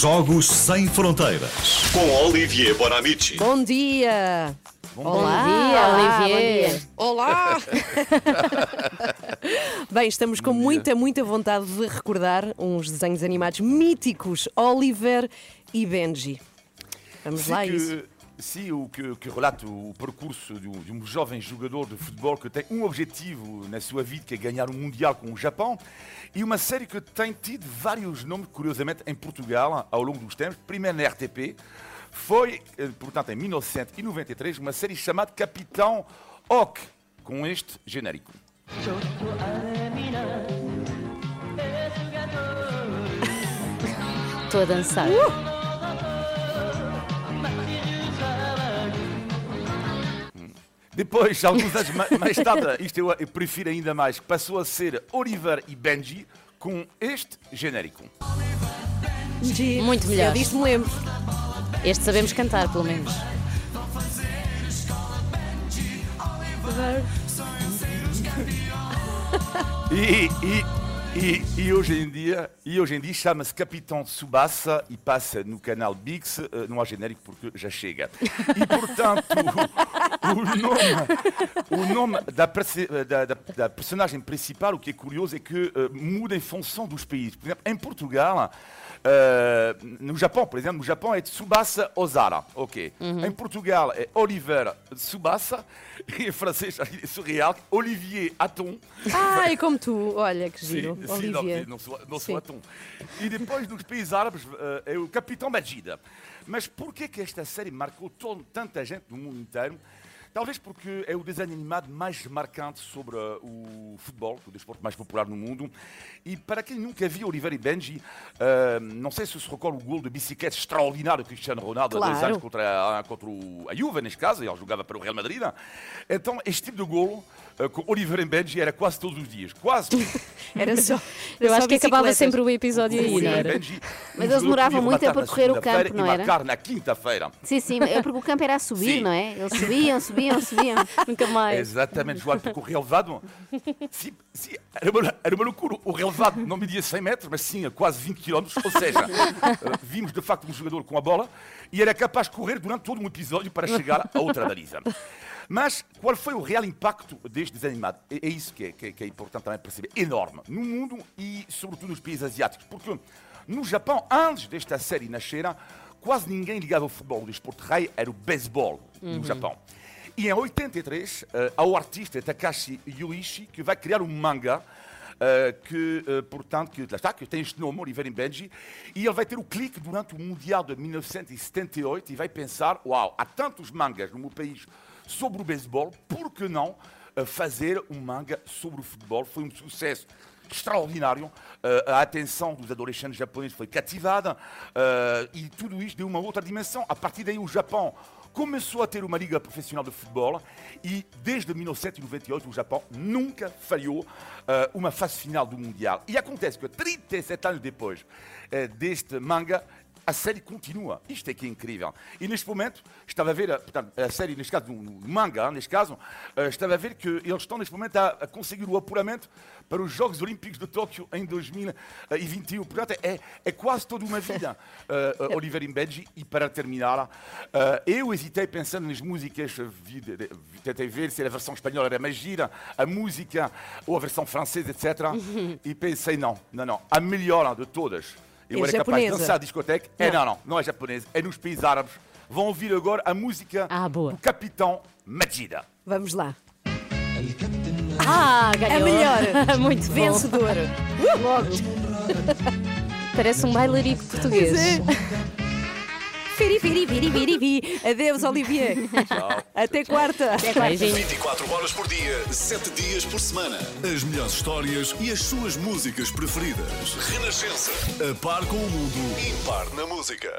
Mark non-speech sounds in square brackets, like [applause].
Jogos Sem Fronteiras. Com Olivier Bonamici. Bom dia! Olá, dia, Olivier. Olá! [laughs] Bem, estamos com muita, muita vontade de recordar uns desenhos animados míticos, Oliver e Benji. Vamos lá, a isso. Sim, o que, que, relata o percurso de um, de um, jovem jogador de futebol que tem um objetivo na sua vida, que é ganhar um Mundial com o Japão, e uma série que tem tido vários nomes, curiosamente, em Portugal, ao longo dos tempos. Primeiro na RTP, foi, eh, portanto, em 1993, uma série chamada Capitão Ock, com este genérico. Estou a dançar. Uh! Depois, alguns anos mais tarde, isto eu, eu prefiro ainda mais, passou a ser Oliver e Benji com este genérico. Muito melhor. Eu disto me lembro. Este sabemos cantar, pelo menos. E, e e, e, hoje em dia, e hoje em dia chama-se Capitão Tsubasa e passa no canal Bix, uh, não há genérico porque já chega. E portanto, [laughs] o, o nome, o nome da, da, da, da, personagem principal, o que é curioso é que uh, muda em função dos países. Por exemplo, em Portugal, uh, no Japão, por exemplo, no Japão é Tsubasa Ozara, ok. Uhum. Em Portugal é Oliver Tsubasa [laughs] e em francês é surreal, Olivier Aton. Ah, e como tu, olha que giro. Sim, sim, não, não, sou, não sou atum. E depois dos países árabes uh, é o Capitão Majida. Mas por que esta série marcou tanta gente no mundo inteiro? Talvez porque é o desenho animado mais marcante sobre uh, o futebol, o desporto mais popular no mundo. E para quem nunca viu Oliver e Benji, uh, não sei se se recorda o gol de bicicleta extraordinário de Cristiano Ronaldo claro. há dois anos contra, contra o, a Juve, neste caso, e ele jogava para o Real Madrid. Então, este tipo de gol uh, com Oliver e Benji era quase todos os dias. Quase. [laughs] era só. Eu só acho que acabava sempre o episódio aí, era? Benji, Mas eles demoravam muito a correr o campo, não e era? marcar na quinta-feira. Sim, sim, é porque o campo era a subir, Sim. não é? Eles subiam, subiam, subiam. Nunca [laughs] mais. Exatamente, João, porque o relevado, sim, sim, era, uma, era uma loucura. O relevado não media 100 metros, mas sim a quase 20 km. Ou seja, [laughs] vimos de facto um jogador com a bola e era capaz de correr durante todo um episódio para chegar a outra baliza. Mas qual foi o real impacto deste desenho animado? É, é isso que é, que, é, que é importante também perceber. Enorme. No mundo e, sobretudo, nos países asiáticos. Porque no Japão, antes desta série nascer, quase ninguém ligava ao futebol. O desporto rei era o beisebol no Japão. E em 83, uh, há o artista Takashi Yuichi que vai criar um manga uh, que, uh, portanto, que, está, que tem este nome, Oliver Benji, e ele vai ter o clique durante o Mundial de 1978 e vai pensar, uau, há tantos mangas no meu país sobre o beisebol, por que não fazer um manga sobre o futebol? Foi um sucesso extraordinário. Uh, a atenção dos adolescentes japoneses foi cativada uh, e tudo isto deu uma outra dimensão. A partir daí, o Japão começou a ter uma liga profissional de futebol e desde 1998 o Japão nunca falhou uh, uma fase final do Mundial. E acontece que 37 anos depois deste manga, a série continua. Isto é que é incrível. E neste momento, estava a ver, portanto, a série, neste caso, no manga, neste caso, estava a ver que eles estão neste momento a, a conseguir o apuramento para os Jogos Olímpicos de Tóquio em 2021. Portanto, é, é quase toda uma vida, uh, [laughs] uh, Oliver Benji. E para terminar, uh, eu hesitei pensando nas músicas, vi, tentei ver se a versão espanhola era mais gira, a música ou a versão francesa, etc. [laughs] e pensei, não, não, não, a melhor de todas eu é era japonesa. capaz de dançar a discoteca. É, não, não, não é japonesa, é nos países árabes. Vão ouvir agora a música Ah, boa. do Capitão Majida. Vamos lá. Ah, A ganhou. melhor. [laughs] Muito. Vencedor. [laughs] Logo. Parece um bailarico português. Firi, firi, firi, firi, firi. Adeus, Olivier. Tchau. Até quarta. Beijinho. 24 horas por dia, 7 dias por semana. As melhores histórias e as suas músicas preferidas. Renascença. A par com o mundo, impar na música.